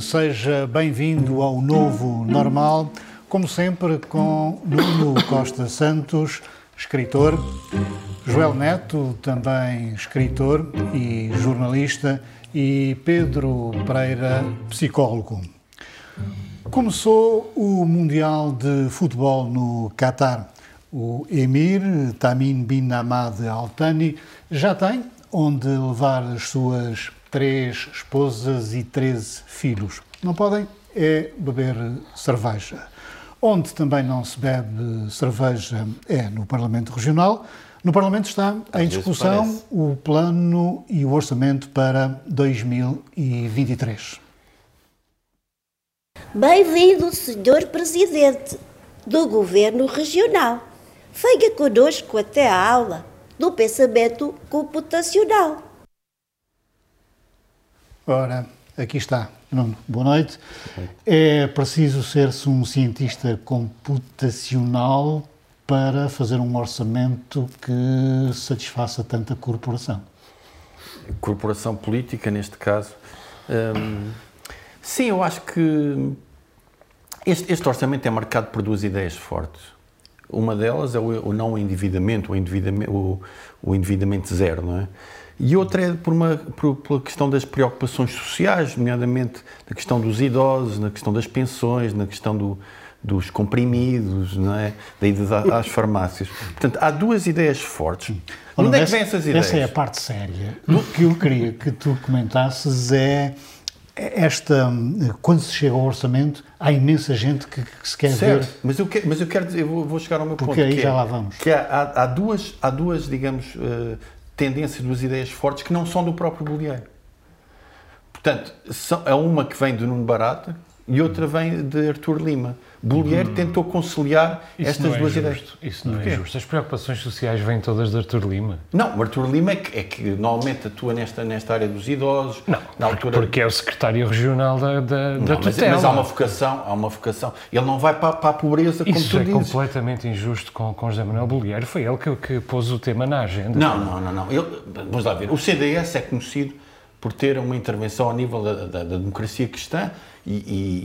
Seja bem-vindo ao novo normal, como sempre com Nuno Costa Santos, escritor, Joel Neto, também escritor e jornalista, e Pedro Pereira, psicólogo. Começou o Mundial de Futebol no Catar. O Emir Tamim bin Hamad Al Thani já tem onde levar as suas três esposas e treze filhos. Não podem é beber cerveja. Onde também não se bebe cerveja é no Parlamento Regional. No Parlamento está em discussão o plano e o orçamento para 2023. Bem-vindo, Sr. Presidente do Governo Regional. Venha conosco até a aula do pensamento computacional. Ora, aqui está. Nuno, boa noite. É preciso ser-se um cientista computacional para fazer um orçamento que satisfaça tanta corporação. Corporação política, neste caso. Hum, sim, eu acho que este, este, orçamento é marcado por duas ideias fortes. Uma delas é o, o não endividamento, o endividamento, o, o endividamento zero, não é? E outra é por uma, por, pela questão das preocupações sociais, nomeadamente na questão dos idosos, na questão das pensões, na questão do, dos comprimidos, não é? da ida às farmácias. Portanto, há duas ideias fortes. Onde é que vêm essas ideias? Essa é a parte séria. O que eu queria que tu comentasses é esta quando se chega ao orçamento há imensa gente que, que se quer certo, ver mas eu quero, mas eu quero dizer, eu vou chegar ao meu porque ponto aí já é, lá vamos que há, há, há, duas há duas digamos uh, tendência, duas ideias fortes que não são do próprio Bolieiro. Portanto, são, é uma que vem de Nuno Barata e outra vem de Artur Lima. Bolieiro hum. tentou conciliar Isso estas é duas justo. ideias. Isso não é justo. As preocupações sociais vêm todas de Artur Lima. Não, o Artur Lima é que, é que normalmente atua nesta, nesta área dos idosos. Não, na altura... porque é o secretário regional da, da, não, da mas, tutela. Mas há uma vocação, há uma vocação. Ele não vai para, para a pobreza como Isso tu é dizes. completamente injusto com, com José Manuel Bolieiro. Foi ele que, que pôs o tema na agenda. Não, não, não. não. Ele, vamos lá ver. O CDS é conhecido por ter uma intervenção ao nível da, da, da democracia cristã e,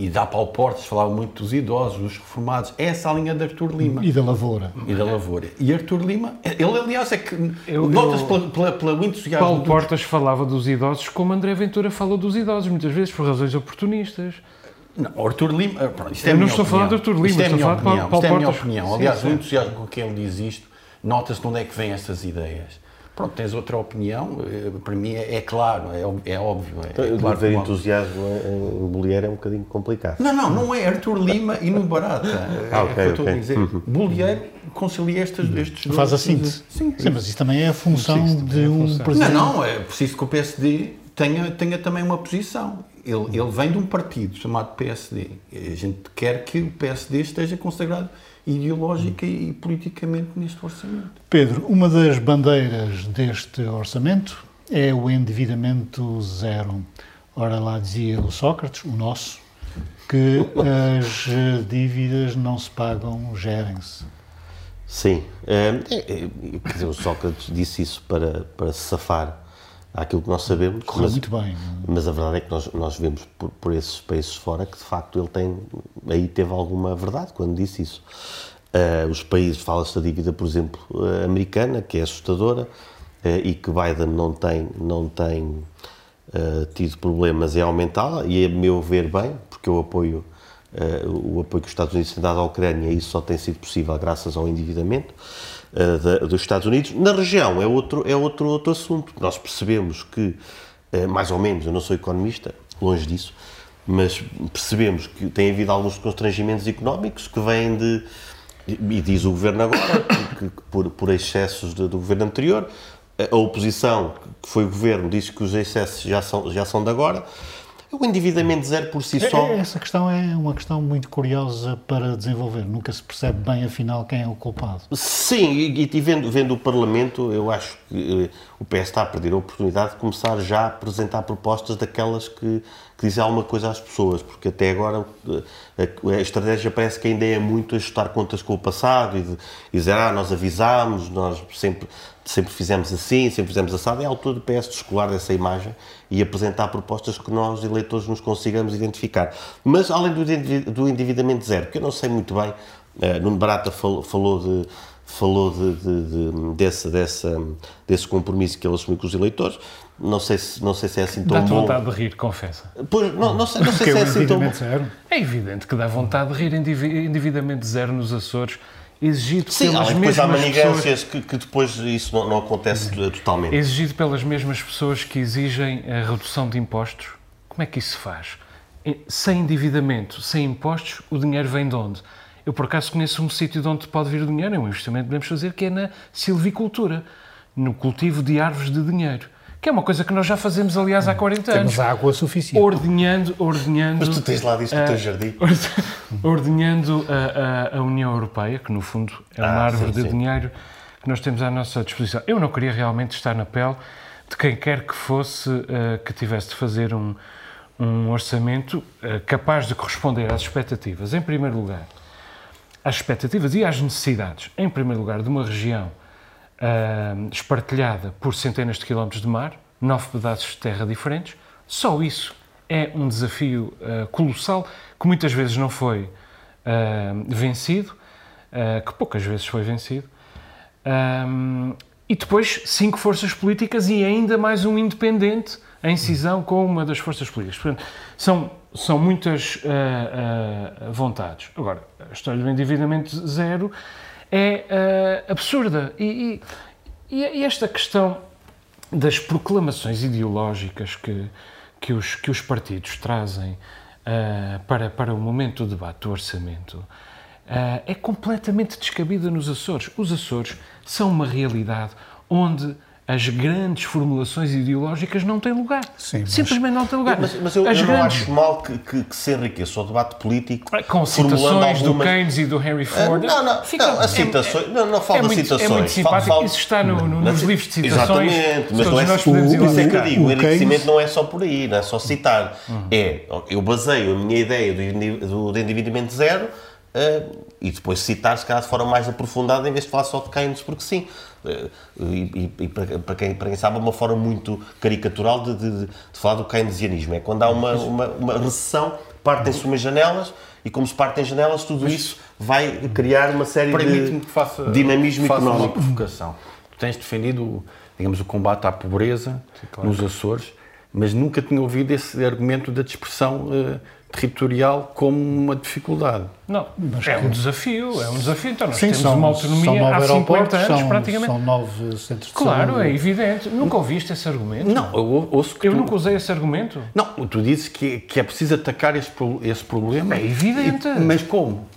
e, e dá Portas falava muito dos idosos, dos reformados. É essa a linha de Artur Lima. E da Lavoura. E da Lavoura. E Artur Lima, ele aliás é que notas pela, pela, pela entusiasmo... Paulo dos... Portas falava dos idosos como André Ventura falou dos idosos, muitas vezes por razões oportunistas. Não, Artur Lima... Eh, pronto, isto é Eu não estou a falar de Artur Lima, isto é estou a falar de Paulo, Paulo Isto é a minha Portas. opinião. Aliás, sim, sim. o entusiasmo com que ele diz isto, nota-se de onde é que vêm estas ideias. Pronto, tens outra opinião, eh, para mim é, é claro, é, é óbvio. É, então, é claro ver entusiasmo em Bolieiro é um bocadinho complicado. Não, não, não é Artur Lima e no Barata. ah, ok, é okay. a dizer. Uhum. Bolieiro concilia estes, estes dois. Faz a síntese. Sim, sim, mas isso também é a função de é um presidente. Não, não, é preciso que o PSD tenha, tenha também uma posição. Ele, ele vem de um partido chamado PSD. A gente quer que o PSD esteja consagrado ideológica e politicamente neste orçamento. Pedro, uma das bandeiras deste orçamento é o endividamento zero. Ora, lá dizia o Sócrates, o nosso, que as dívidas não se pagam, gerem-se. Sim. É, é, quer dizer, o Sócrates disse isso para, para se safar àquilo que nós sabemos. Correu mas, muito bem. Mas a verdade é que nós, nós vemos por, por esses países fora que, de facto, ele tem, aí teve alguma verdade quando disse isso. Uh, os países, fala-se da dívida, por exemplo, uh, americana, que é assustadora, uh, e que Biden não tem, não tem tido problemas em aumentá-la, e a meu ver bem, porque eu apoio o apoio que os Estados Unidos têm dado à Ucrânia, isso só tem sido possível graças ao endividamento. Eh, da, dos Estados Unidos. Na região é outro, é outro, outro assunto. Nós percebemos que, uh, mais ou menos, eu não sou economista, longe disso, mas percebemos que tem havido alguns constrangimentos económicos que vêm de, e diz o governo agora, que por, por excessos de, do governo anterior, a oposição, que foi o governo, diz que os excessos já são, já são de agora. O endividamento zero por si só. É, Essa questão é uma questão muito curiosa para desenvolver. Nunca se percebe bem, afinal, quem é o culpado. Sim, e, e vendo, vendo o Parlamento, eu acho que eh, o PS está a perder a oportunidade de começar já a apresentar propostas daquelas que, que dizem alguma coisa às pessoas, porque até agora eh, a, a estratégia parece que ainda é muito ajustar contas com o passado e, de, e dizer, ah, nós avisámos, nós sempre, sempre fizemos assim, sempre fizemos assado. É a altura do PS descolar dessa imagem e apresentar propostas que nós, eleitores, nos consigamos identificar. Mas, além do, do endividamento zero, que eu não sei muito bem, eh, Nuno Barata falou, falou de falou de, de, de, desse, dessa, desse compromisso que ele assumiu com os eleitores. Não sei se, não sei se é assim tão Dá-te bom. vontade de rir, confessa. Pois, não, não sei, não sei Porque se é o assim tão bom. zero. É evidente que dá vontade de rir endivi- endividamento zero nos Açores, exigido Sim, pelas depois há mesmas pessoas. manigâncias que, que depois isso não, não acontece eh, totalmente. Exigido pelas mesmas pessoas que exigem a redução de impostos. Como é que isso se faz? Sem endividamento, sem impostos, o dinheiro vem de onde? Eu, por acaso, conheço um sítio de onde pode vir o dinheiro, é um investimento que podemos fazer, que é na silvicultura, no cultivo de árvores de dinheiro, que é uma coisa que nós já fazemos, aliás, há 40 anos. Temos água suficiente. Ordenhando, ordenhando... Mas tu tens lá disso no teu jardim. ordenhando a, a- a União Europeia, que no fundo é uma Ah, árvore sim, de sim. dinheiro que nós temos à nossa disposição. Eu não queria realmente estar na pele de quem quer que fosse eh, que tivesse de fazer um, um orçamento eh, capaz de corresponder às expectativas, em primeiro lugar, às expectativas e às necessidades, em primeiro lugar, de uma região ah, espartilhada por centenas de quilómetros de mar, nove pedaços de terra diferentes. Só isso é um desafio ah, colossal que muitas vezes não foi ah, vencido, ah, que poucas vezes foi vencido. Ahm, e depois cinco forças políticas e ainda mais um independente em cisão com uma das forças políticas. Portanto, são, são muitas ah, ah, vontades. Agora, a história do endividamento zero é ah, absurda. E, e- e esta questão das proclamações ideológicas que, que, os, que os partidos trazem para, para o momento do debate do orçamento é completamente descabida nos Açores. Os Açores são uma realidade onde as grandes formulações ideológicas não têm lugar. Sim, mas- Simplesmente não têm lugar. Mas, mas eu, as eu não grandes, acho mal que, que, que se enriqueça o debate político com formulando citações do algumas- Keynes e do Henry Ah, Ford. Não, não, fica- não, as é- citações, não, não falo é das muito, citações. É muito simpático. falo- Isso está no- no- nos livros de citações. Exatamente, mas não é, nós podemos por isso é que eu digo, o O enriquecimento Keynes- não é só por aí, não é só citar. É, eu baseio a minha ideia do, do, do endividamento zero ah, e depois citar, se calhar, de forma mais aprofundada, em vez de falar só de Keynes, porque sim. Ah, e e- para, para quem, para quem sabe, uma forma muito caricatural de, de- de falar do keynesianismo. É quando há uma, uma, uma recessão, partem-se umas janelas e, como se partem janelas, tudo isso vai criar uma série de faça, dinamismo faça uma económico. provocação. Tu tens defendido, digamos, o combate à pobreza nos Açores, mas nunca tinha ouvido esse argumento da dispersão eh, territorial como uma dificuldade. Não, é um desafio, é um desafio. Então, nós Sim, temos são, uma são autonomia nove há 50 aeroportos, anos, são, praticamente. são nove centros de Claro, saúde. é evidente. Nunca ouviste esse argumento? Não, eu ouço que Eu tu... nunca usei esse argumento. Não, tu dizes que, que é preciso atacar esse, esse problema. É evidente. E- mas como?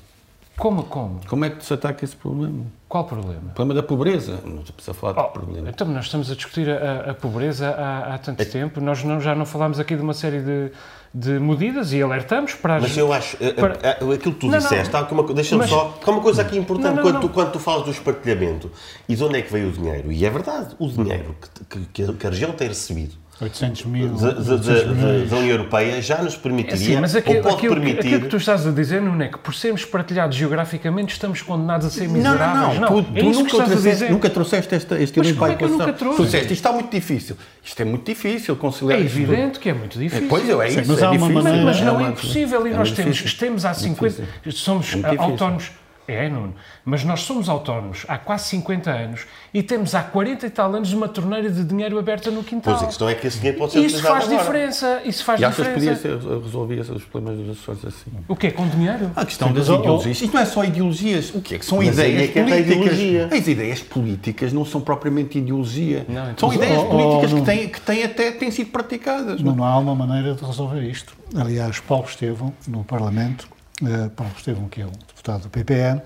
Como, como? Como é que se ataca esse problema? Qual problema? O problema da pobreza. Não precisa falar Oh, de problema. então, nós estamos a discutir a, a pobreza há, há tanto tempo. Nós não- já não falámos aqui de uma série de, de medidas e alertamos para as... Mas eu acho, eh, Para- eh, aquilo que tu Não, disseste, deixa-me Mas- só, há uma coisa aqui importante, Não, não, quando, não. Tu, quando tu falas do espartilhamento e de onde é que veio o dinheiro, e é verdade, o dinheiro que, que, que a região tem recebido 800 mil. da, da- 800 da- milhões. da União Europeia já nos É permitiria, assim, mas aquilo, ou pode aquilo, que- permitir... aquilo que tu estás a dizer, não é que por sermos partilhados geograficamente estamos condenados a ser Não, miseráveis. não, não. Tu, é tu nunca, estás a trouxeste, dizer. nunca trouxeste esta, este Mas elemento para a é que eu equação. nunca trouxe? Tu disseste, isto está muito difícil. Isto é muito difícil conciliar É evidente que é muito difícil. Pois é, é Sim, isso. mas é há uma difícil. maneira- Mas não é impossível e é nós temos, temos há 50, somos autónomos. É, Nuno, mas nós somos autónomos há quase 50 anos e temos há 40 e tal anos uma torneira de dinheiro aberta no quintal. Pois a questão é que esse dinheiro pode ser Isso faz agora. diferença. Isso faz E achas que diferença. podia ser, resolvia os problemas dos Açores assim? O quê? Com dinheiro? A questão Sim, das mas, oh, ideologias. Isto não é só ideologias. O que é que são Mas aí ideias é que políticas? ideologia. As ideias políticas não são propriamente ideologia. Não, então- são ideias oh, oh, políticas não. que, têm, que têm até têm sido praticadas. Não, não há uma maneira de resolver isto. Aliás, Paulo Estevão, no Parlamento, eh, Paulo Estevão, que é o deputado do PPN,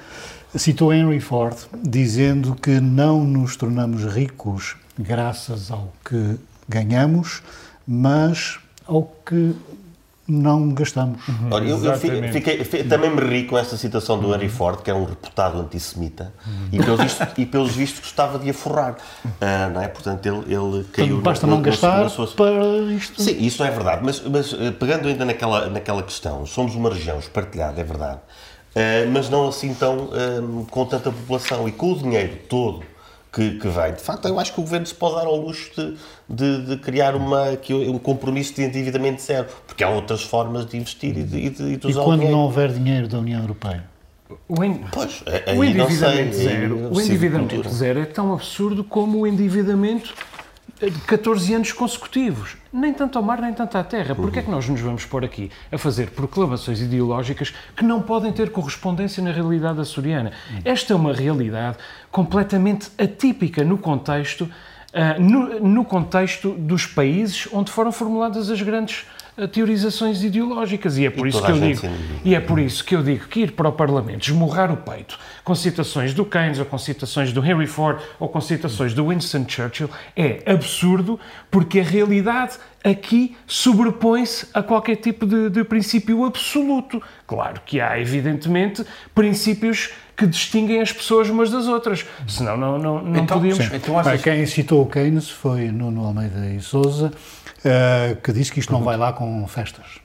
citou Henry Ford dizendo que não nos tornamos ricos graças ao que ganhamos, mas ao que não gastamos. Olha, eu, eu fi- Exatamente. fiquei, fi- também me ri com essa citação do Henry Ford, que era um reputado antissemita, e, pelos vistos, e pelos vistos gostava de a forrar. Ah, não é? Portanto, ele, ele caiu Portanto, basta na- não gastar sua- para isto. Sim, isso é verdade, mas, mas, eh, pegando ainda naquela, naquela questão, somos uma região espartilhada, é verdade, mas não assim tão eh, com tanta população e com o dinheiro todo que, que vem. De facto, eu acho que o governo se pode dar ao luxo de, de, de criar uma, aqui um compromisso de endividamento zero, porque há outras formas de investir e de, e de, e de E usar o quando não houver dinheiro da União Europeia? O, en- Pois, eh, o não sei, endividamento aí zero, eu o endividamento zero é tão absurdo como o endividamento de 14 anos consecutivos. Nem tanto ao mar, nem tanto à terra. Porquê é que nós nos vamos pôr aqui a fazer proclamações ideológicas que não podem ter correspondência na realidade açoriana? Esta é uma realidade completamente atípica no contexto, ah, no, no contexto dos países onde foram formuladas as grandes teorizações ideológicas. E é por E isso que eu digo. se. E é por isso que eu digo que ir para o Parlamento, esmurrar o peito com citações do Keynes, ou com citações do Henry Ford, ou com citações do Winston Churchill, é absurdo, porque a realidade aqui sobrepõe-se a qualquer tipo de, de princípio absoluto. Claro que há, evidentemente, princípios que distinguem as pessoas umas das outras. Senão não, não, não Então, podíamos... sim. Então achas- Bem, quem citou o Keynes foi Nuno Almeida e Souza, eh, que disse que isto não vai lá com festas.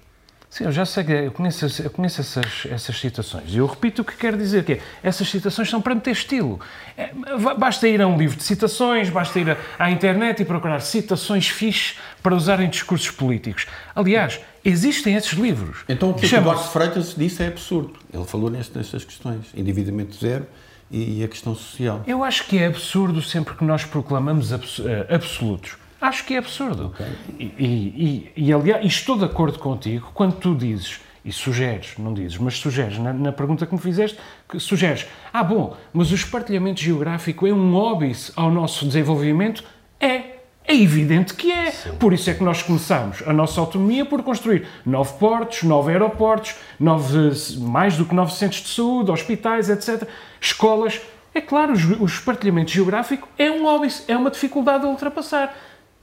Sim, eu já sei, que- eu conheço, eu conheço essas, essas citações. E eu repito o que quero dizer, que é, essas citações são para meter estilo. É, basta ir a um livro de citações, basta ir a- à internet e procurar citações fixes para usar em discursos políticos. Aliás, existem esses livros. Então o que o Duarte Freitas disse é absurdo. Ele falou nestas questões. Endividamento zero e a questão social. Eu acho que é absurdo sempre que nós proclamamos abs- eh, absolutos. Acho que é absurdo. E, e, e, e, aliás, estou de acordo contigo quando tu dizes, e sugeres, não dizes, mas sugeres, na, na pergunta que me fizeste, que sugeres, ah, bom, mas o espartilhamento geográfico é um óbice ao nosso desenvolvimento? É. É evidente que é. Por isso é que nós começamos a nossa autonomia por construir nove portos, nove aeroportos, nove, mais do que nove centros de saúde, hospitais, etc. Escolas. É claro, o espartilhamento geográfico é um óbice, é uma dificuldade a ultrapassar.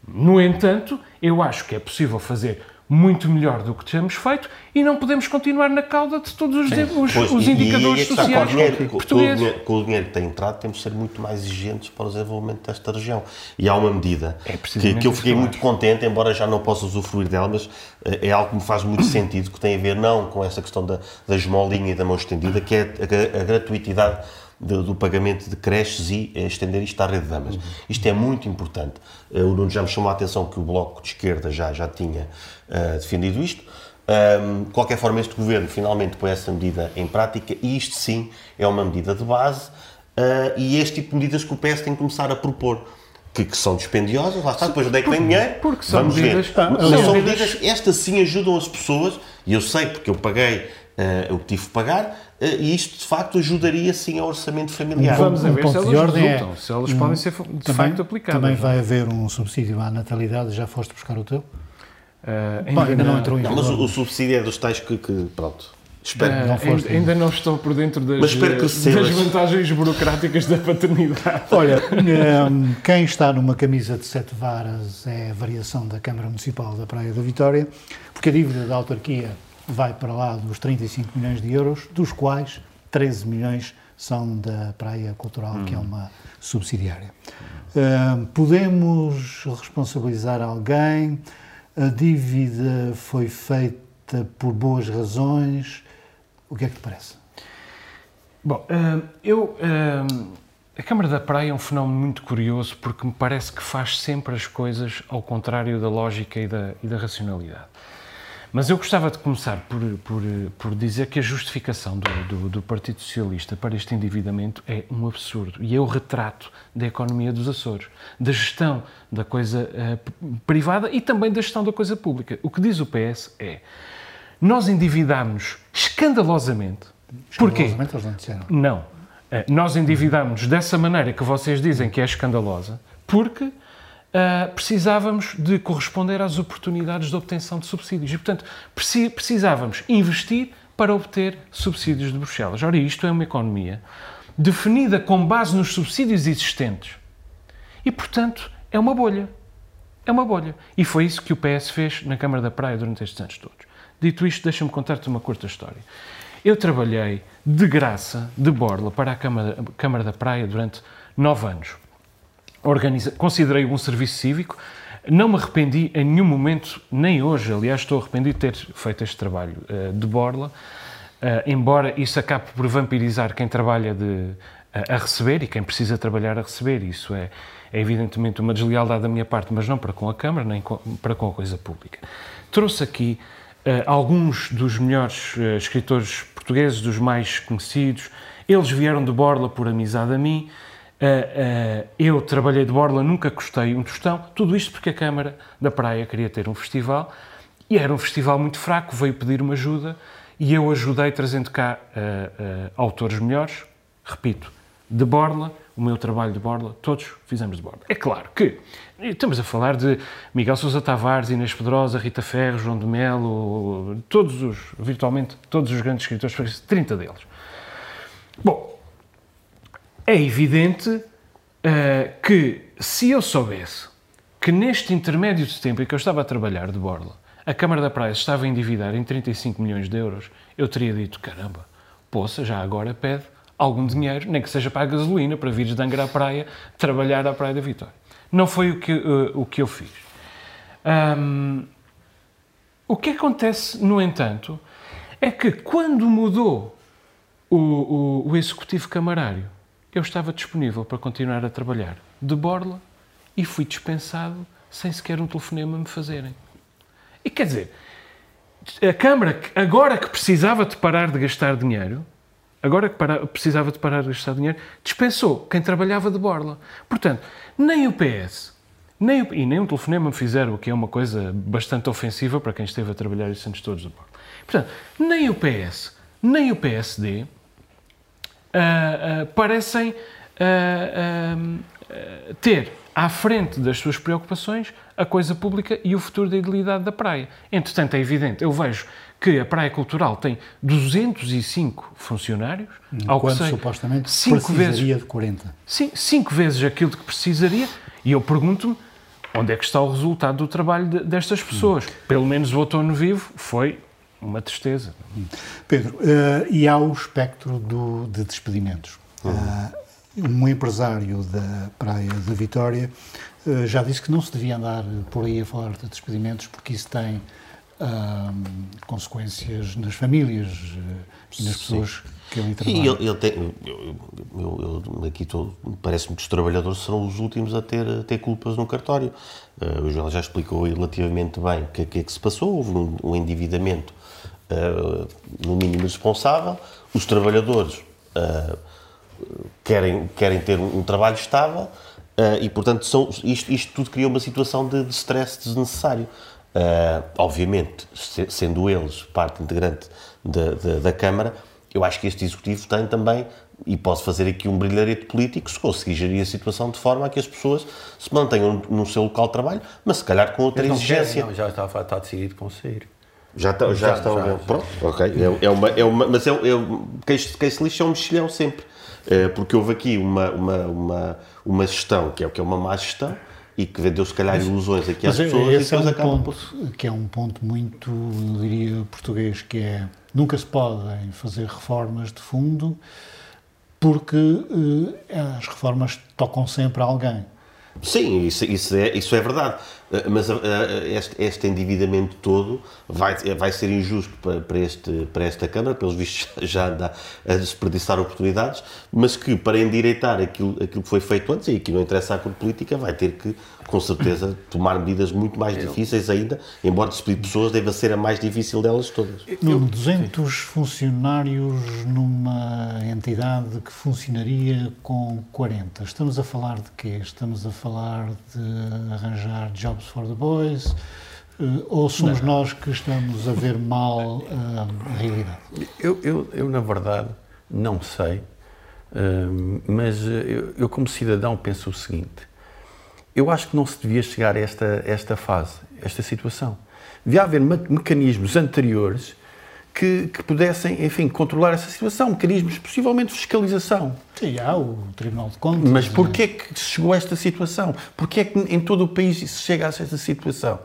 No entanto, eu acho que é possível fazer muito melhor do que temos feito e não podemos continuar na cauda de todos os, os- Pois, os e- e indicadores aí é com o sociais dinheiro- com- com o dinheiro- Com o dinheiro que tem entrado, temos de ser muito mais exigentes para o desenvolvimento desta região. E há uma medida É que, que eu fiquei muito contente, embora já não possa usufruir dela, mas eh, é algo que me faz muito sentido, que tem a ver não com essa questão da, da esmolinha e da mão estendida, que é a, gra- a gratuitidade do, do pagamento de creches e eh, estender isto à rede de damas. Isto é muito importante. Eh, O Nuno já me chamou a atenção que o Bloco de Esquerda já, já tinha eh, defendido isto. Ahm, de qualquer forma, este governo finalmente põe essa medida em prática e isto sim é uma medida de base ah, e este tipo de medidas que o PS tem que começar a propor. Que, que são dispendiosas, lá está, depois onde é que vem dinheiro? porque são Vamos medidas- ver. Mas são medidas, estas sim ajudam as pessoas, e eu sei porque eu paguei o que tive que pagar, ah, e isto de facto ajudaria sim ao orçamento familiar. Vamos a Um ver ponto se elas ordem é- resultam, se elas podem ser de Também, facto aplicadas. também vai haver um subsídio à natalidade, já foste buscar o teu? Ah, Bom, ainda não entrou em Não, mas o, o subsídio é dos tais que, que, pronto, espero que não foste ainda, ainda não estou por dentro das, Mas espero que das vantagens burocráticas da paternidade. Olha, hum, quem está numa camisa de sete varas é a variação da Câmara Municipal da Praia da Vitória, porque a dívida da autarquia vai para lá dos 35 milhões de euros, dos quais 13 milhões são da Praia Cultural, que é uma subsidiária. Hum, podemos responsabilizar alguém? A dívida foi feita por boas razões? O que é que te parece? Bom, hum, eu. hum, a Câmara da Praia é um fenómeno muito curioso porque me parece que faz sempre as coisas ao contrário da lógica e da, e da racionalidade. Mas eu gostava de começar por, por, por dizer que a justificação do, do, do Partido Socialista para este endividamento é um absurdo e é o retrato da economia dos Açores, da gestão da coisa p- privada e também da gestão da coisa pública. O que diz o PS é: nós endividámos escandalosamente. Porquê? Escandalosamente, eles não disseram. Não. Eh, Nós endividámos dessa maneira que vocês dizem que é escandalosa, porque ah, precisávamos de corresponder às oportunidades de obtenção de subsídios. E, portanto, preci- precisávamos investir para obter subsídios de Bruxelas. Ora, isto é uma economia definida com base nos subsídios existentes. E, portanto, é uma bolha. É uma bolha. E foi isso que o PS fez na Câmara da Praia durante estes anos todos. Dito isto, deixa-me contar-te uma curta história. Eu trabalhei de graça, de borla, para a Câmara, Câmara da Praia durante nove anos. Organiza, considerei um serviço cívico, não me arrependi em nenhum momento, nem hoje, aliás, estou arrependido de ter feito este trabalho uh, de borla, uh, embora isso acabe por vampirizar quem trabalha de, uh, a receber e quem precisa trabalhar a receber. Isso é, é, evidentemente uma deslealdade da minha parte, mas não para com a Câmara, nem com, para com a coisa pública. Trouxe aqui alguns dos melhores escritores portugueses, dos mais conhecidos. Eles vieram de borla por amizade a mim. Uh, eu trabalhei de borla, nunca custei um tostão, tudo isto porque a Câmara da Praia queria ter um festival e era um festival muito fraco, veio pedir uma ajuda e eu ajudei trazendo cá uh, autores melhores, repito, de borla, o meu trabalho de borla, todos fizemos de borla. É claro que estamos a falar de Miguel Sousa Tavares, Inês Pedrosa, Rita Ferro, João de Melo, todos os, virtualmente todos os grandes escritores, 30 deles. Bom, é evidente uh, que se eu soubesse que neste intermédio de tempo em que eu estava a trabalhar de borla, a Câmara da Praia estava a endividar em 35 milhões de euros, eu teria dito, caramba, poça, já agora pede algum dinheiro, nem que seja para a gasolina, para vires de Angra à praia, trabalhar à Praia da Vitória. Não foi o que, uh, o que eu fiz. Um, o que acontece, no entanto, é que quando mudou o, o, o executivo camarário, eu estava disponível para continuar a trabalhar de borla e fui dispensado sem sequer um telefonema me fazerem. E quer dizer, a Câmara, agora que precisava de parar de gastar dinheiro, agora que para, precisava de parar de gastar dinheiro, dispensou quem trabalhava de borla. Portanto, nem o PS, nem o, e nem um telefonema me fizeram, o que é uma coisa bastante ofensiva para quem esteve a trabalhar esses anos todos de borla. Portanto, nem o PS, nem o PSD uh, parecem uh, ter à frente das suas preocupações a coisa pública e o futuro da idilidade da praia. Entretanto, é evidente, eu vejo que a Praia Cultural tem 205 funcionários, ao que sei, supostamente cinco precisaria vezes, de 40. Sim, cinco vezes aquilo que precisaria, e eu pergunto-me onde é que está o resultado do trabalho de, destas pessoas. Hum. Pelo menos o outono vivo foi uma tristeza. Pedro, uh, e há o espectro do, de despedimentos. Uhum. Uh, um empresário da Praia de Vitória uh, já disse que não se devia andar por aí a falar de despedimentos porque isso tem consequências nas famílias e nas pessoas que ali trabalham. E ele, ele tem, eu, eu, eu aqui parece-me que os trabalhadores serão os últimos a ter, a ter culpas no cartório. o João já explicou relativamente bem o que, que é que se passou. Houve um, um endividamento uh, no mínimo responsável, os trabalhadores uh, querem, querem ter um, um trabalho estável uh, e, portanto, são, isto, isto tudo cria uma situação de, de stress desnecessário. obviamente, se, sendo eles parte integrante da, da, da Câmara, eu acho que este Executivo tem também e posso fazer aqui um brilharete político se conseguir gerir a situação de forma a que as pessoas se mantenham no seu local de trabalho, mas se calhar com outra exigência. Querem, não, já está, está decidido com sair. Já, tá, já, já estão. Já, pronto, já. ok. É, é, uma, é uma, mas é, é, quem, quem se lixa é um mexilhão sempre. É, porque houve aqui uma, uma, uma, uma gestão que é o que é uma má gestão e que vendeu se calhar ilusões aqui às pessoas esse e depois é um acaba ponto, que é um ponto muito, eu diria, português, que é nunca se podem fazer reformas de fundo porque eh, as reformas tocam sempre a alguém. Sim, isso, isso, é, isso é verdade. Eh, mas uh, este, este, endividamento todo vai, vai ser injusto para, para, este, para esta Câmara, pelos vistos já anda a desperdiçar oportunidades, mas que para endireitar aquilo, aquilo que foi feito antes, e que não interessa à cor política, vai ter que com certeza, tomar medidas muito mais difíceis ainda, embora despedir pessoas deva ser a mais difícil delas todas. Eu, 200 sim. funcionários numa entidade que funcionaria com 40. Estamos a falar de quê? Estamos a falar de arranjar jobs for the boys? Eh, ou somos não. nós que estamos a ver mal eh, a realidade? Eu, eu, eu, na verdade, não sei, eh, mas eu, eu, como cidadão, penso o seguinte eu acho que não se devia chegar a esta, esta fase, esta situação. Devia haver me mecanismos anteriores que, que, pudessem, enfim, controlar essa situação, mecanismos, possivelmente fiscalização. Sim, há o Tribunal de Contas. Mas porquê é que se chegou a esta situação? Porquê é que em todo o país se chega a esta situação?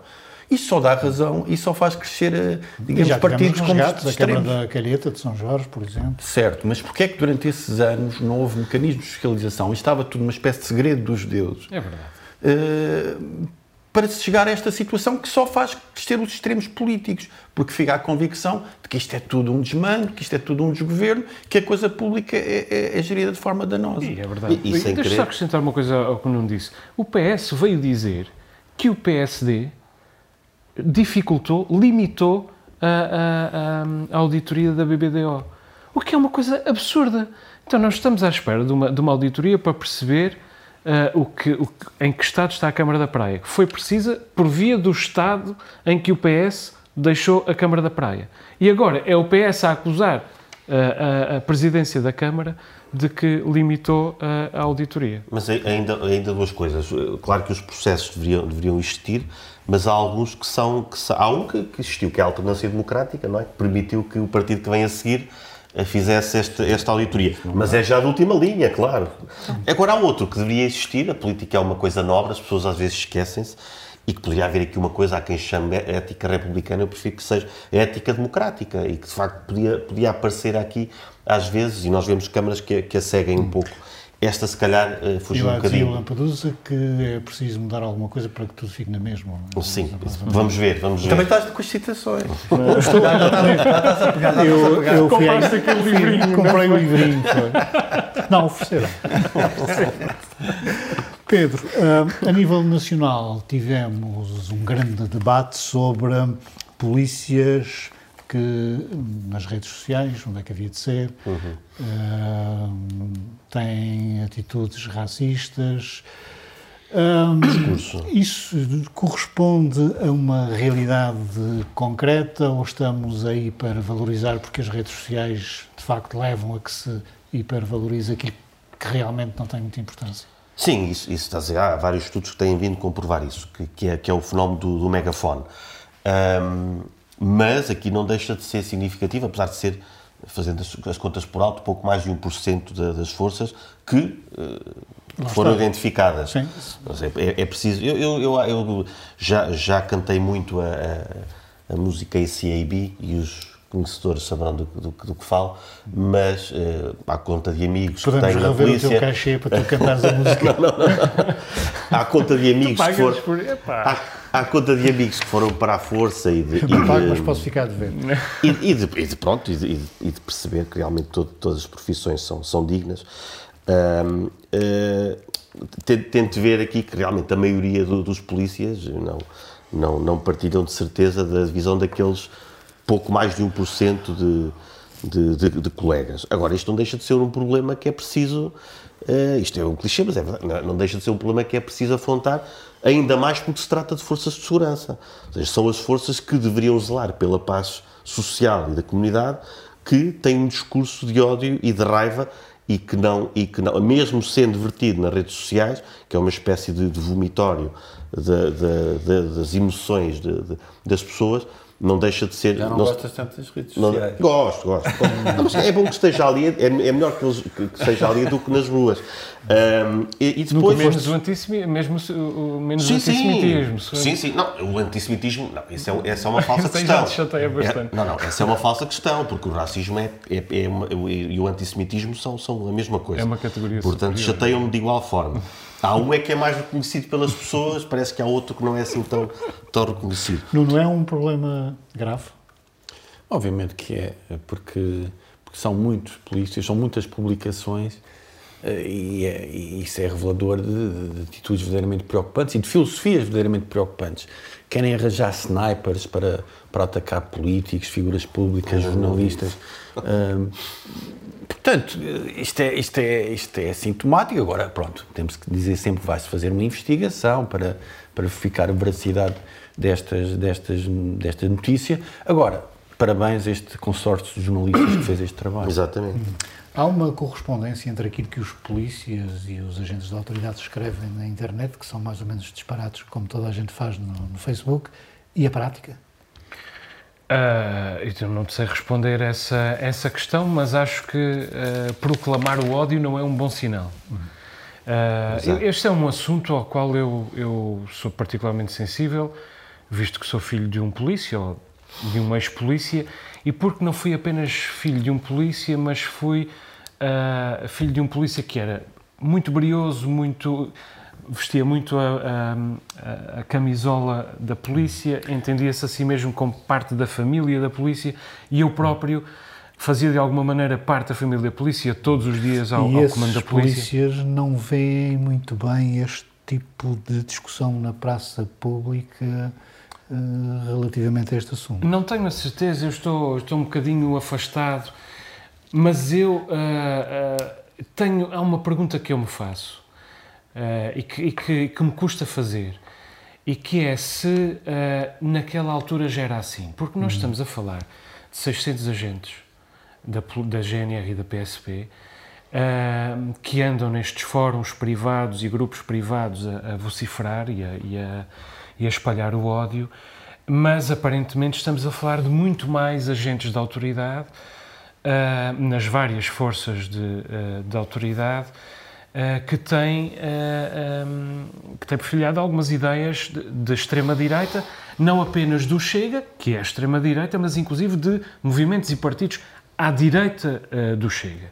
Isso só dá razão e só faz crescer, eh, digamos, já partidos como gatos, a Câmara extremos. da Calheta de São Jorge, por exemplo. Certo, mas porquê é que durante esses anos não houve mecanismos de fiscalização? Estava tudo uma espécie de segredo dos judeus. É verdade. Uh, para se chegar a esta situação que só faz crescer os extremos políticos, porque fica a convicção de que isto é tudo um desmando, que isto é tudo um desgoverno, que a coisa pública é, é, é gerida de forma danosa. E é verdade. E- e sem Deixa só acrescentar uma coisa ao que o Nuno disse. O PS veio dizer que o PSD dificultou, limitou a, a- a- a auditoria da BBDO. O que é uma coisa absurda. Então, nós estamos à espera de uma, de uma auditoria para perceber ah, o que, o em que estado está a Câmara da Praia, que foi precisa por via do estado em que o PS deixou a Câmara da Praia. E agora é o PS a acusar ah, a, a presidência da Câmara de que limitou a, a auditoria. Mas ai- ainda, ainda duas coisas. Claro que os processos deveriam, deveriam existir, mas há alguns que são. Que há um que, que existiu, que é a alternância democrática, não é? Que permitiu que o partido que vem a seguir fizesse este, esta auditoria. Mas é já de última linha, claro. Agora há outro que deveria existir. A política é uma coisa nobre, as pessoas às vezes esquecem-se. E que poderia haver aqui uma coisa, há quem chame ética republicana, eu prefiro que seja ética democrática e que de facto podia, podia aparecer aqui às vezes, e nós vemos câmaras que, que a seguem um pouco. Esta, se calhar, eh, E fugiu um bocadinho. Lampedusa que é preciso mudar alguma coisa para que tudo fique na mesma. Sim, vamos ver, vamos ver. Também estás com as citações. Eu, eu fui aí, Compraste aquele livrinho, comprei o livrinho. foi. Não, ofereceram. Pedro, ah, a nível nacional tivemos um grande debate sobre polícias que nas redes sociais, onde é que havia de ser, ah, têm atitudes racistas. Ah, isso corresponde a uma realidade concreta ou estamos a hipervalorizar porque as redes sociais de facto levam a que se hipervalorize aquilo que realmente não tem muita importância? Sim, isso, isso está a dizer. Há vários estudos que têm vindo comprovar isso, que, que, é, que é o fenómeno do, do megafone. Ahm, mas aqui não deixa de ser significativo, apesar de ser, fazendo as, as contas por alto, pouco mais de 1% da, das forças que eh, foram está. identificadas. Sim. Mas é, é- é preciso. Eu, eu, eu, eu já, já cantei muito a, a, a música ACAB e os conhecedores saberão do, do, do que falo, mas eh, à conta de amigos que Podemos tenho na rever o polícia. teu cachê para tu cantares a música. À conta de amigos que Pagas foram. por... Epá. À, à conta de amigos que foram para a força e de. e pago, mas de- posso ficar de ver. e, e de, e de- pronto, e de, e de- perceber que realmente todo- todas as profissões são, são dignas. Ahm, eh, ten- tento ver aqui que realmente a maioria do- dos polícias não, não, não partilham de certeza da visão daqueles pouco mais de 1% de, de, de, de colegas. Agora, isto não deixa de ser um problema que é preciso. eh, isto é um clichê, mas é verdade. Não deixa de ser um problema que é preciso afrontar, ainda mais porque se trata de forças de segurança. Ou seja, são as forças que deveriam zelar pela paz social e da comunidade que têm um discurso de ódio e de raiva e que não, e que não mesmo sendo vertido nas redes sociais, que é uma espécie de, de vomitório da- da- das emoções de- de- das pessoas, não deixa de ser. Já não não- gostas tanto das redes não- sociais. gosto, gosto. Não, mas é bom que esteja ali, é, é melhor que, que, esteja ali do que nas ruas. Ahm, e, e depois. menos o antissemitismo, mesmo o, menos o Sim, sim. antissemitismo. se- Sim, sim. Não, o antissemitismo, não, isso é, essa é uma falsa questão. já te chateia bastante. É, não, não, essa é uma falsa questão, porque o racismo é, é, é uma- e o antissemitismo são, são a mesma coisa. É uma categoria Portanto, chateiam-me de igual forma. Há um é que é mais reconhecido pelas pessoas, parece que há outro que não é assim tão, tão reconhecido. Não, não é um problema grave? Obviamente que é, porque, porque são muitos polícias, são muitas publicações eh, e, é- e isso é revelador de, de- de atitudes verdadeiramente preocupantes e de filosofias verdadeiramente preocupantes. Querem arranjar snipers para, para atacar políticos, figuras públicas, jornalistas. Ahm, portanto, isto é, isto, é, isto é sintomático. Agora, pronto, temos que dizer sempre que vai-se fazer uma investigação para, para verificar a veracidade destas, destas, desta notícia. Agora, parabéns a este consórcio de jornalistas que fez este trabalho. Exatamente. Há uma correspondência entre aquilo que os polícias e os agentes da autoridade escrevem na internet, que são mais ou menos disparados, como toda a gente faz no, no Facebook, e a prática? Ah, eu não sei responder essa, essa questão, mas acho que ah, proclamar o ódio não é um bom sinal. Exato. este é um assunto ao qual eu, eu sou particularmente sensível, visto que sou filho de um polícia ou de um ex-polícia, e porque não fui apenas filho de um polícia, mas fui uh, filho de um polícia que era muito brioso, muito vestia muito a, a, a camisola da polícia, entendia-se a si mesmo como parte da família da polícia e eu próprio fazia de alguma maneira parte da família da polícia todos os dias ao, ao comando da polícia. polícias não veem muito bem este tipo de discussão na praça pública uh, relativamente a este assunto? Não tenho a certeza, eu estou, estou um bocadinho afastado, mas eu uh, uh, tenho. Há uma pergunta que eu me faço e, que, e que, que, me custa fazer, e que é se naquela altura já era assim. Porque nós hum. estamos a falar de 600 agentes da, da GNR e da PSP uh, que andam nestes fóruns privados e grupos privados a, a vociferar e a, e, a, e a espalhar o ódio, mas aparentemente estamos a falar de muito mais agentes de autoridade uh, nas várias forças de, uh, de autoridade. Uh, que tem, uh, um, que tem perfilhado algumas ideias de, de extrema-direita, não apenas do Chega, que é a extrema-direita, mas inclusive de movimentos e partidos à direita uh, do Chega.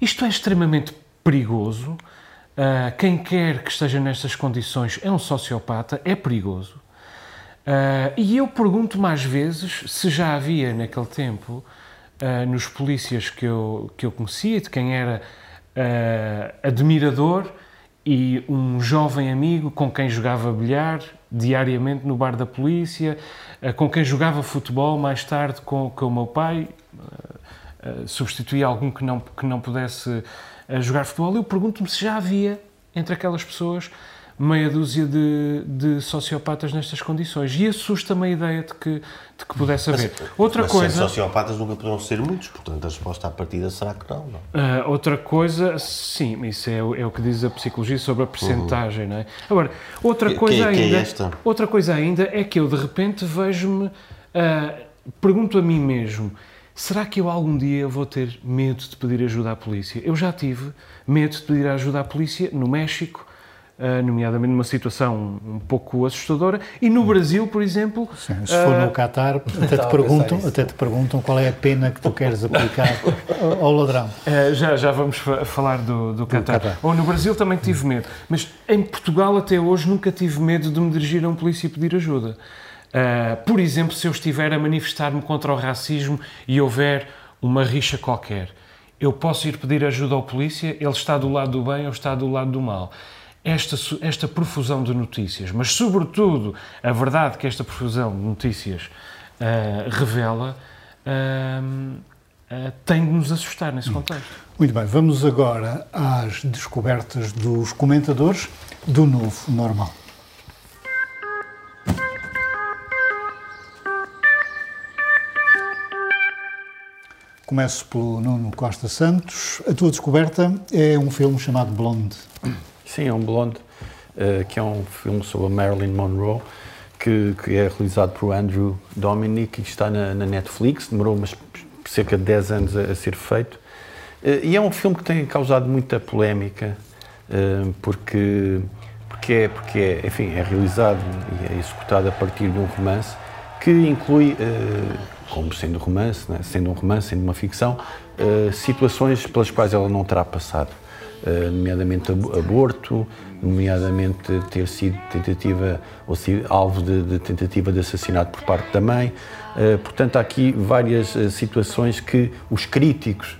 Isto é extremamente perigoso. Quem quer que esteja nestas condições é um sociopata, é perigoso. E eu pergunto mais vezes se já havia naquele tempo, nos polícias que eu, que eu conhecia, de quem era admirador e um jovem amigo com quem jogava bilhar diariamente no bar da polícia, com quem jogava futebol mais tarde com, com o meu pai, uh, substituir algum que não, que não pudesse uh, jogar futebol, eu pergunto-me se já havia entre aquelas pessoas meia dúzia de, de sociopatas nestas condições. E assusta-me a ideia de que, de que pudesse haver. Mas, outra mas coisa. sociopatas nunca poderão ser muitos, portanto a resposta à partida será que não. não? Uh, outra coisa, sim, isso é, é, o que diz a psicologia sobre a percentagem, uhum. não é? Agora, outra que, coisa que, ainda. Que é outra coisa ainda é que eu de repente vejo-me. Uh, pergunto a mim mesmo Será que eu algum dia vou ter medo de pedir ajuda à polícia? Eu já tive medo de pedir ajuda à polícia no México, nomeadamente numa situação um pouco assustadora, e no Brasil, por exemplo... Sim, se for uh, no Qatar, até te, perguntam, até te perguntam qual é a pena que tu queres aplicar ao ladrão. Uh, já, já vamos falar do, do, Qatar. Ou no Brasil também tive medo, mas em Portugal até hoje nunca tive medo de me dirigir a um polícia e pedir ajuda. Por exemplo, se eu estiver a manifestar-me contra o racismo e houver uma rixa qualquer, eu posso ir pedir ajuda ao polícia, ele está do lado do bem ou está do lado do mal. Esta, esta profusão de notícias, mas sobretudo a verdade que esta profusão de notícias uh, revela, uh, tem de nos assustar nesse contexto. Muito bem, vamos agora às descobertas dos comentadores do novo normal. Começo pelo Nuno Costa Santos. A tua descoberta é um filme chamado Blonde. Sim, é um Blonde, uh, que é um filme sobre a Marilyn Monroe, que, que é realizado por Andrew Dominic e está na, na Netflix. Demorou umas, cerca de 10 anos a, a ser feito. Uh, e é um filme que tem causado muita polémica, uh, porque, porque, é, porque é, enfim, é realizado e é executado a partir de um romance que inclui como sendo romance, né? sendo um romance, sendo uma ficção, situações pelas quais ela não terá passado, nomeadamente aborto, nomeadamente ter sido tentativa ou sido alvo de, de tentativa de assassinato por parte da mãe. Uh, portanto, há aqui várias situações que os críticos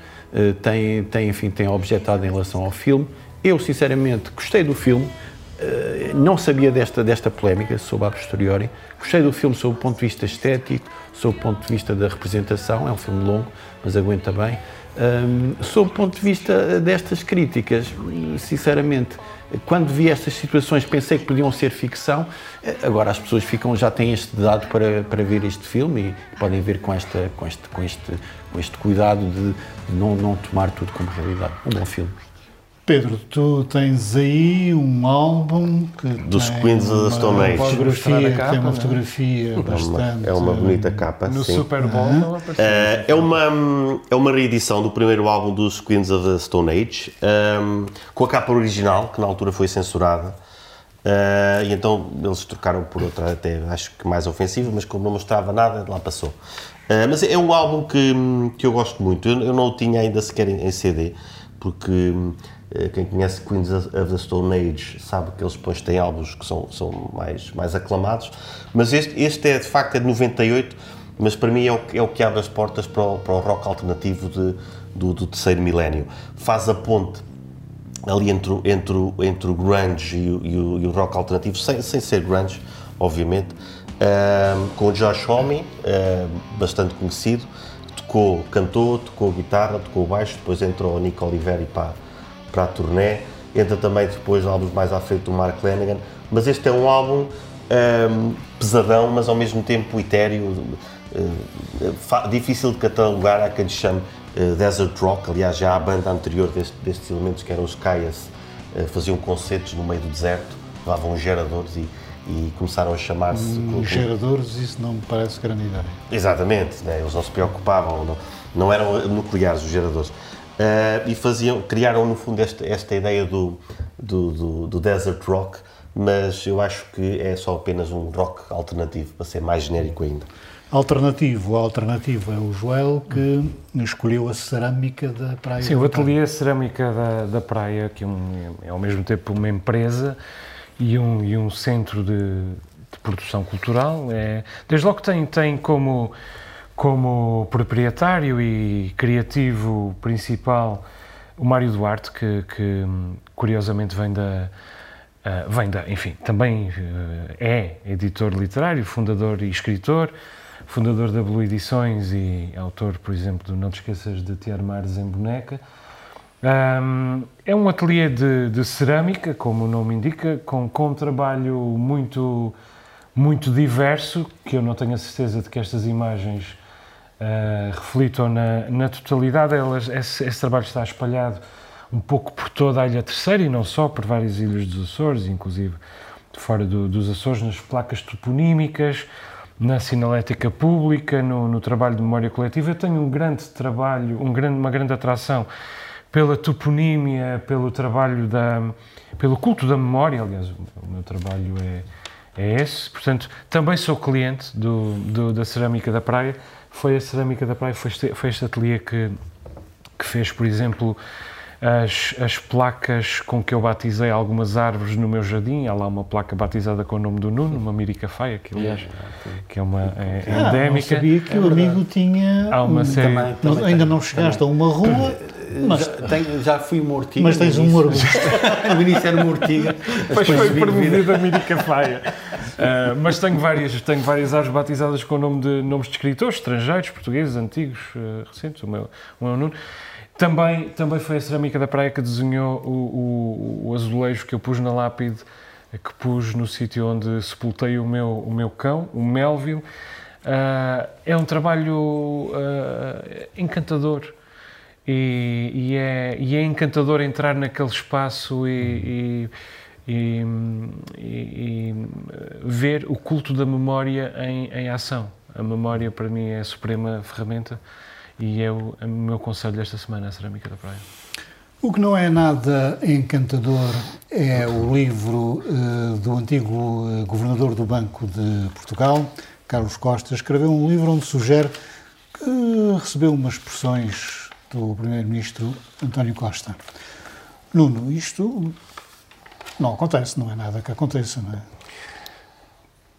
têm, têm, enfim, têm objetado em relação ao filme. Eu, sinceramente, gostei do filme. não sabia desta, desta polémica, soube a posteriori. Gostei do filme sob o ponto de vista estético, sob o ponto de vista da representação, é um filme longo, mas aguenta bem. Um, sob o ponto de vista destas críticas, sinceramente, quando vi estas situações pensei que podiam ser ficção, agora as pessoas ficam, já têm este dado para, para ver este filme e podem ver com, esta, com, este, com, este, com este cuidado de não, não tomar tudo como realidade. Um bom filme. Pedro, tu tens aí um álbum que dos Queens of the Stone Age. Fotografia, capa, tem uma é? fotografia é? bastante. É uma bonita capa. No sim. Super Bowl uhum. é, é uma é uma reedição do primeiro álbum dos Queens of the Stone Age, um, com a capa original que na altura foi censurada. Uh, e então eles trocaram por outra, até acho que mais ofensiva, mas como não mostrava nada, lá passou. Uh, mas é um álbum que, que eu gosto muito. Eu, eu não o tinha ainda sequer em, em CD, porque quem conhece Queens of the Stone Age sabe que eles depois têm álbuns que são, são mais, mais aclamados. Mas este, este é de facto é de 98, mas para mim é o, é o que abre as portas para o, para o rock alternativo de, do, do terceiro milénio. Faz a ponte ali entre, entre, entre o grunge e o, e o, e o rock alternativo, sem, sem ser grunge, obviamente, uh, com o Josh Homme, uh, bastante conhecido, tocou, cantou, tocou guitarra, tocou baixo, depois entrou o Nico Oliveri para, para a turnê, entra também depois álbuns mais à frente do Mark Lanigan, mas este é um álbum um, pesadão, mas ao mesmo tempo etéreo, uh, difícil de catalogar, há quem chame uh, Desert Rock, aliás já a banda anterior deste, destes elementos, que eram os Kaias, uh, faziam concertos no meio do deserto, levavam geradores e, e começaram a chamar-se... Hum, geradores, isso não me parece grande ideia. Exatamente, né? eles não se preocupavam, não, não eram nucleares os geradores. Uh, e faziam, criaram no fundo esta, esta ideia do, do, do, do, desert rock, mas eu acho que é só apenas um rock alternativo, para ser mais genérico ainda. Alternativo, alternativo é o Joel que escolheu a cerâmica da Praia. Sim, o Ateliê Cerâmica da, da Praia, que é, um, é ao mesmo tempo uma empresa e um, e um centro de, de produção cultural. É, desde logo tem, tem como, como proprietário e criativo principal o Mário Duarte, que, que curiosamente vem da, uh, vem da, enfim, também uh, é editor literário, fundador e escritor, fundador da Blue Edições e autor, por exemplo, do Não Te Esqueças de Te Armares em Boneca. Um, é um ateliê de, de, cerâmica, como o nome indica, com, com um trabalho muito, muito diverso, que eu não tenho a certeza de que estas imagens uh, reflitam na, na totalidade. Elas, esse, esse, trabalho está espalhado um pouco por toda a Ilha Terceira e não só, por várias ilhas dos Açores, inclusive fora do, dos Açores, nas placas toponímicas, na sinalética pública, no, no, trabalho de memória coletiva. Eu tenho um grande trabalho, um grande, uma grande atração pela toponímia, pelo trabalho da, pelo culto da memória. Aliás, o meu trabalho é, é esse. Portanto, também sou cliente do, do, da Cerâmica da Praia. Foi a Cerâmica da Praia, foi este, foi este ateliê que, que fez, por exemplo, as, as placas com que eu batizei algumas árvores no meu jardim. Há lá uma placa batizada com o nome do Nuno, uma miricafaia, que aliás que é uma é, é ah, endémica. Não sabia que é o amigo tinha. Há uma série. Também, também, ainda não chegaste também. a uma rua. Mas, já, tenho, já fui uma ortiga. Mas tens um arbusto. no início era uma ortiga. Depois foi promovido a miricafaia. Uh, mas tenho várias, tenho várias árvores batizadas com nome de, nomes de escritores, estrangeiros, portugueses, antigos, uh, recentes. O meu, o meu Nuno. Também, também foi a Cerâmica da Praia que desenhou o, o, o azulejo que eu pus na lápide, que pus no sítio onde sepultei o meu, o meu cão, o Melville. Uh, é um trabalho encantador e, e, é, e, é, encantador entrar naquele espaço e, e, e, ver o culto da memória em, em ação. A memória para mim é a suprema ferramenta e é o, é o meu conselho desta semana, a Cerâmica da Praia. O que não é nada encantador é o livro uh, do antigo uh, governador do Banco de Portugal, Carlos Costa, escreveu um livro onde sugere que recebeu umas expressões do primeiro-ministro António Costa. Nuno, isto não acontece, não é nada que aconteça, não é?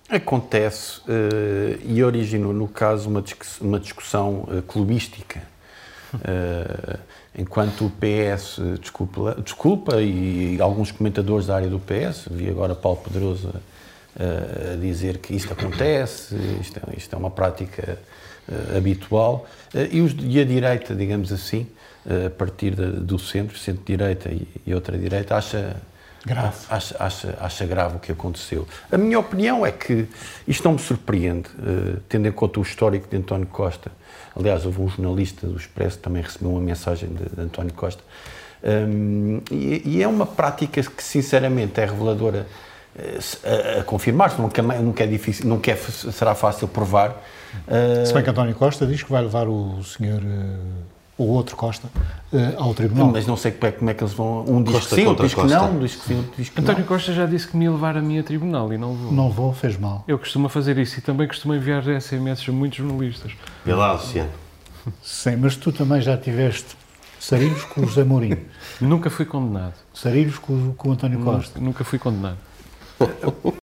Acontece uh, e originou, no caso, uma, discuss uma discussão uh, clubística. Uh, enquanto o PS desculpa, desculpa, e alguns comentadores da área do PS, vi agora Paulo Pedroso a, a dizer que isto acontece, isto é, isto é uma prática habitual, e, os, e, a direita, digamos assim, a partir do centro, centro-direita e, e outra direita, acha Grave. Acha, acha, acha, grave o que aconteceu. A minha opinião é que isto não me surpreende, uh, tendo em conta o histórico de António Costa. Aliás, houve um jornalista do Expresso que também recebeu uma mensagem de, de António Costa. Um, e, e, é uma prática que, sinceramente, é reveladora uh, a, a confirmar-se, nunca, nunca é difícil, nunca é, será fácil provar. Uh, Se bem que António Costa diz que vai levar o senhor ou outro Costa, eh, ao Tribunal. Mas não sei como é, como é que eles vão. Um diz Costa que sim, outro diz que Costa. não, diz que sim, outro diz que António não. Costa já disse que me ia levar a mim a tribunal e não vou. Não vou, fez mal. Eu costumo fazer isso e também costumo enviar SMS a muitos jornalistas. Vê lá, Luciano. Sim, mas tu também já tiveste sarilhos com o José Mourinho, Nunca fui condenado. sarilhos com, com o António Costa. Nunca fui condenado.